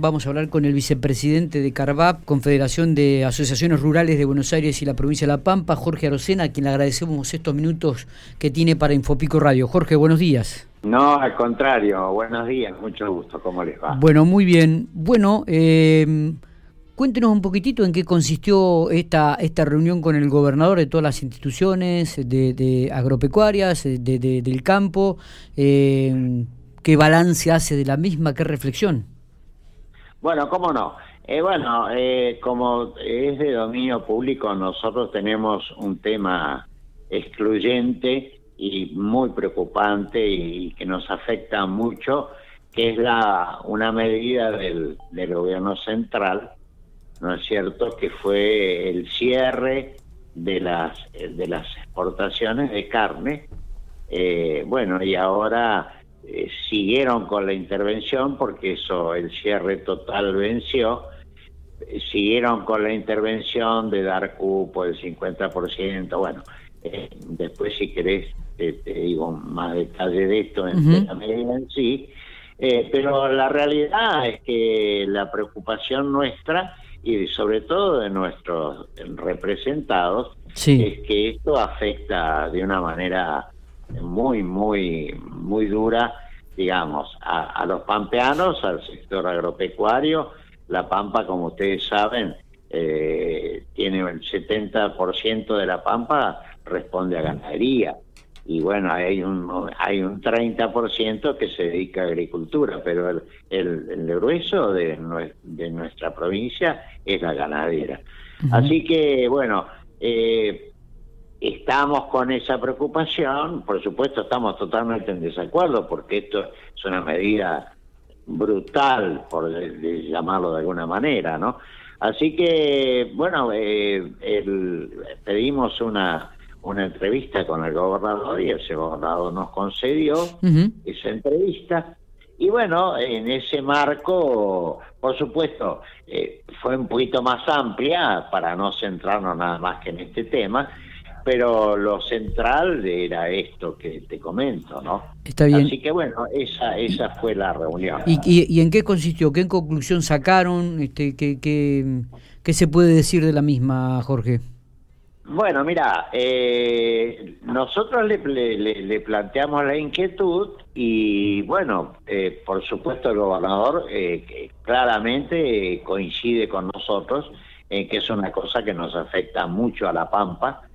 Vamos a hablar con el vicepresidente de CARVAP, Confederación de Asociaciones Rurales de Buenos Aires y la provincia de La Pampa, Jorge Arocena, a quien le agradecemos estos minutos que tiene para Infopico Radio. Jorge, buenos días. No, al contrario, buenos días, mucho gusto, ¿cómo les va? Bueno, muy bien. Bueno, eh, cuéntenos un poquitito en qué consistió esta, esta reunión con el gobernador de todas las instituciones de, agropecuarias, de, del campo, eh, qué balance hace de la misma, qué reflexión. Bueno, cómo no. Eh, bueno, eh, como es de dominio público, nosotros tenemos un tema excluyente y muy preocupante y que nos afecta mucho, que es la una medida del, del gobierno central, ¿no es cierto?, que fue el cierre de las de las exportaciones de carne. Eh, bueno, y ahora eh, siguieron con la intervención porque eso, el cierre total venció, eh, siguieron con la intervención de dar cupo del 50%, bueno, eh, después si querés te, digo más detalle de esto en la medida en sí, pero la realidad es que la preocupación nuestra y sobre todo de nuestros representados es que esto afecta de una manera muy, muy, muy dura, digamos, a, los pampeanos, al sector agropecuario. La Pampa, como ustedes saben, eh, tiene el 70% de la Pampa responde a ganadería. Y bueno, hay un, hay un 30% que se dedica a agricultura, pero el, el, grueso de, de, nuestra provincia es la ganadera. Así que, bueno, eh, Estamos con esa preocupación, por supuesto estamos totalmente en desacuerdo porque esto es una medida brutal, por llamarlo de alguna manera, ¿no? Así que, bueno, eh, pedimos una, una entrevista con el gobernador y ese gobernador nos concedió esa entrevista. Y bueno, en ese marco, por supuesto, eh, fue un poquito más amplia para no centrarnos nada más que en este tema pero lo central era esto que te comento, ¿no? Está bien. Así que bueno, esa esa fue la reunión. ¿Y, y, en qué consistió? ¿Qué conclusión sacaron? Este, ¿qué, qué, se puede decir de la misma, Jorge? Bueno, mira, eh, nosotros le, le, planteamos la inquietud y bueno, eh, por supuesto el gobernador eh, claramente coincide con nosotros en que es una cosa que nos afecta mucho a La Pampa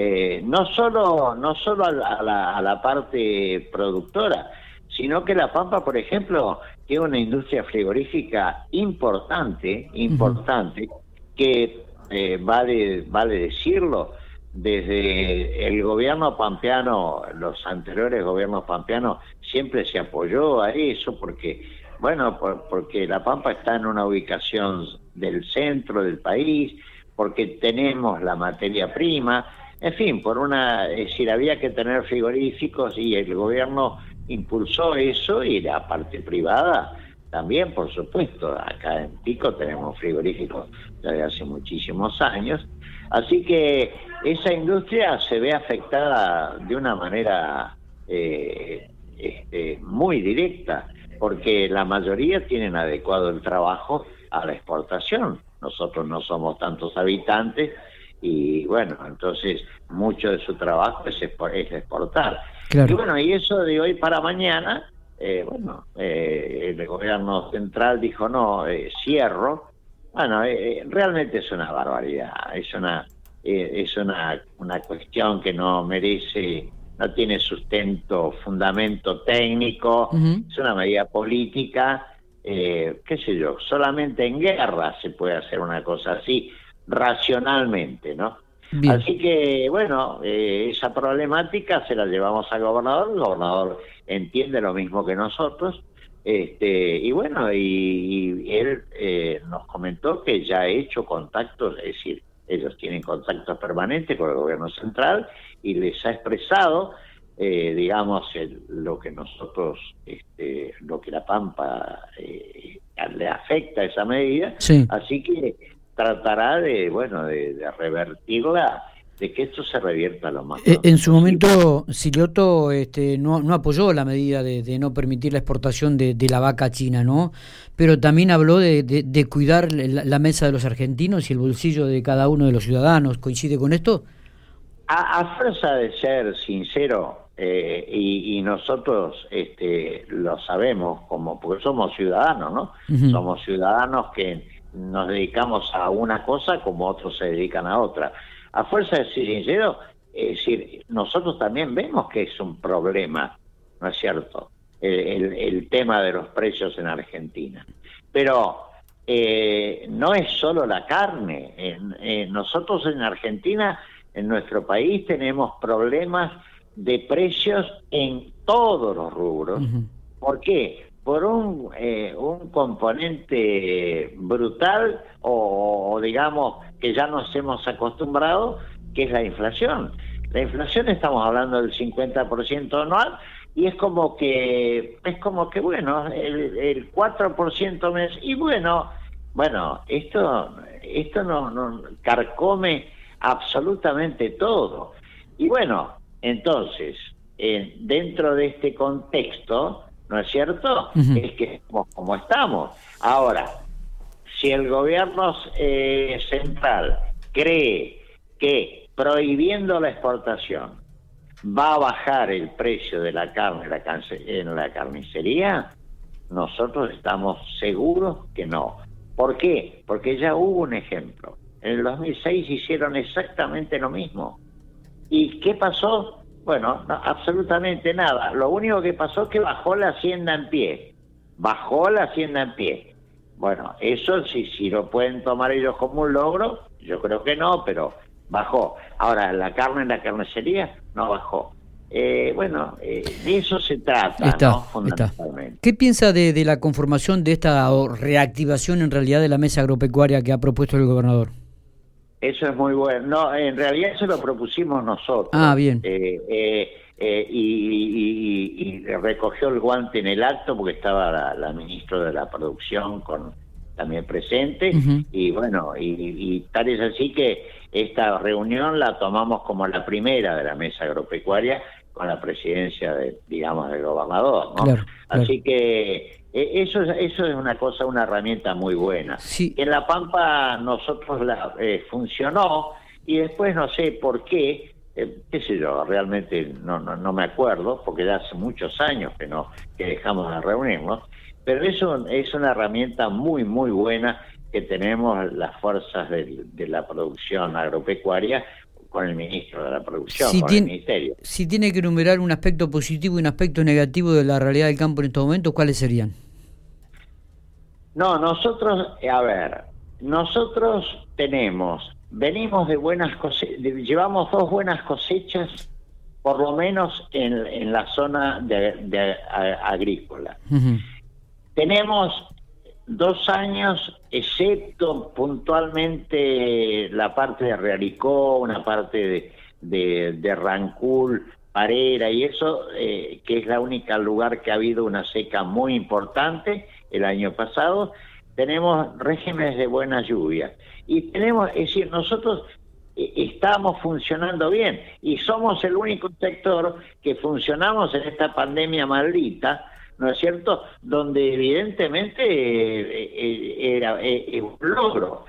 eh, no solo, no solo a la, a, la, parte productora, sino que La Pampa, por ejemplo, tiene una industria frigorífica importante, importante, que eh, vale, vale decirlo, desde el gobierno pampeano, los anteriores gobiernos pampeanos, siempre se apoyó a eso porque, bueno, porque La Pampa está en una ubicación del centro del país, porque tenemos la materia prima, en fin, por una, es decir, había que tener frigoríficos y el gobierno impulsó eso y la parte privada también, por supuesto. Acá en Pico tenemos frigoríficos desde hace muchísimos años. Así que esa industria se ve afectada de una manera eh, este, muy directa, porque la mayoría tienen adecuado el trabajo a la exportación. Nosotros no somos tantos habitantes y bueno, entonces mucho de su trabajo es, exportar. Y bueno, y eso de hoy para mañana, eh, bueno, eh, el gobierno central dijo no, eh, cierro. Bueno, realmente es una barbaridad, es una es una, una cuestión que no merece, no tiene sustento, fundamento técnico, es una medida política, qué sé yo, solamente en guerra se puede hacer una cosa así racionalmente, ¿no? Así que, bueno, eh, esa problemática se la llevamos al gobernador, el gobernador entiende lo mismo que nosotros, este, y bueno, y, él eh, nos comentó que ya ha hecho contactos, es decir, ellos tienen contactos permanentes con el gobierno central y les ha expresado, eh, digamos, lo que nosotros, este, lo que la Pampa le afecta a esa medida, así que tratará de, bueno, de, revertirla de que esto se revierta lo más. Eh, en su momento, Silioto este, no, no apoyó la medida de, no permitir la exportación de, la vaca china, ¿no? Pero también habló de, de cuidar la, mesa de los argentinos y el bolsillo de cada uno de los ciudadanos. ¿Coincide con esto? A, a fuerza de ser sincero, eh, y, nosotros este, lo sabemos como porque somos ciudadanos, ¿no? Somos ciudadanos que nos dedicamos a una cosa como otros se dedican a otra. A fuerza de ser sincero, es decir, nosotros también vemos que es un problema, ¿no es cierto? El, tema de los precios en Argentina. Pero eh, no es solo la carne. nosotros en Argentina, en nuestro país, tenemos problemas de precios en todos los rubros. ¿Por qué? Por un, eh, un componente brutal o, digamos que ya nos hemos acostumbrado, que es la inflación. La inflación estamos hablando del 50% anual y es como que es como que bueno, el, el 4% mes y bueno, bueno, esto esto no, carcome absolutamente todo. Y bueno, entonces, dentro de este contexto, ¿no es cierto? Es que estamos como estamos. Ahora, si el gobierno eh, central cree que prohibiendo la exportación va a bajar el precio de la carne en la carnicería, nosotros estamos seguros que no. ¿Por qué? Porque ya hubo un ejemplo. En el 2006 hicieron exactamente lo mismo. ¿Y qué pasó? Bueno, absolutamente nada. Lo único que pasó es que bajó la hacienda en pie. Bajó la hacienda en pie. Bueno, eso sí, si lo pueden tomar ellos como un logro, yo creo que no, pero bajó. Ahora, la carne en la carnicería no bajó. Eh, bueno, eh, de eso se trata, ¿no? fundamentalmente. ¿Qué piensa de, de la conformación de esta reactivación en realidad de la mesa agropecuaria que ha propuesto el gobernador? Eso es muy bueno. No, en realidad eso lo propusimos nosotros. Ah, bien. Eh, eh, eh, y, recogió el guante en el acto porque estaba la, ministra de la Producción con también presente. Y bueno, y, tal es así que esta reunión la tomamos como la primera de la mesa agropecuaria con la presidencia, de, digamos, del gobernador. ¿no? Así que eso, eso es una cosa, una herramienta muy buena. En La Pampa nosotros la eh, funcionó y después no sé por qué, eh, qué sé yo, realmente no, no, no, me acuerdo, porque ya hace muchos años que no que dejamos de reunirnos, pero eso es una herramienta muy, muy buena que tenemos las fuerzas de, la producción agropecuaria con el ministro de la producción, con el ministerio. Si tiene que enumerar un aspecto positivo y un aspecto negativo de la realidad del campo en estos momentos, ¿cuáles serían? No, nosotros, a ver, nosotros tenemos, venimos de buenas cosechas, llevamos dos buenas cosechas, por lo menos en, la zona de, agrícola. Tenemos dos años, excepto puntualmente la parte de Realicó, una parte de, de, Rancul, Parera y eso, eh, que es la única lugar que ha habido una seca muy importante el año pasado, tenemos regímenes de buena lluvia. Y tenemos, es decir, nosotros eh, estamos funcionando bien y somos el único sector que funcionamos en esta pandemia maldita, ¿no es cierto? Donde evidentemente eh, eh, era un logro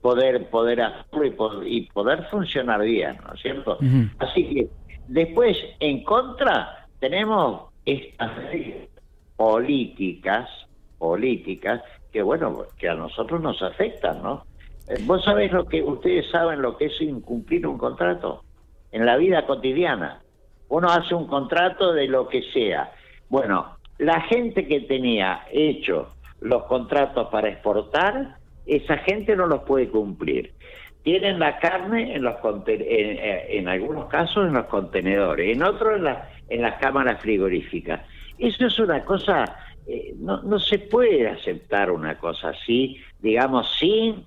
poder poder hacerlo y poder, funcionar bien, ¿no es cierto? Así que después en contra tenemos estas políticas políticas que, bueno, que a nosotros nos afectan, ¿no? Eh, vos sabés lo que, ustedes saben lo que es incumplir un contrato en la vida cotidiana. Uno hace un contrato de lo que sea. Bueno, la gente que tenía hecho los contratos para exportar, esa gente no los puede cumplir. Tienen la carne en los en, algunos casos en los contenedores, en otros en, en las cámaras frigoríficas. Eso es una cosa eh, no, no se puede aceptar una cosa así, digamos, sin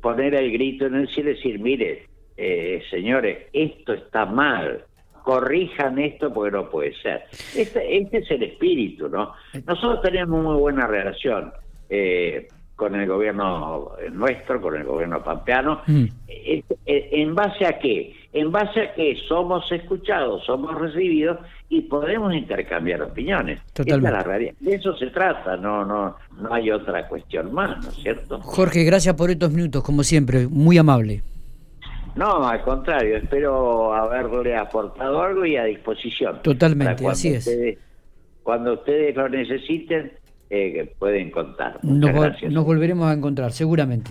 poner el grito en el cielo y decir, mire, eh, señores, esto está mal, corrijan esto porque no puede ser. Este, este es el espíritu, ¿no? Nosotros tenemos muy buena relación. Eh, con el gobierno nuestro, con el gobierno pampeano. Mm. ¿En base a qué? En base a que somos escuchados, somos recibidos y podemos intercambiar opiniones. Totalmente. De eso se trata, no, no, no hay otra cuestión más, ¿no es cierto? Jorge, gracias por estos minutos, como siempre, muy amable. No, al contrario, espero haberle aportado algo y a disposición. Totalmente, así es. cuando ustedes lo necesiten, eh, pueden contar. nos volveremos a encontrar, seguramente.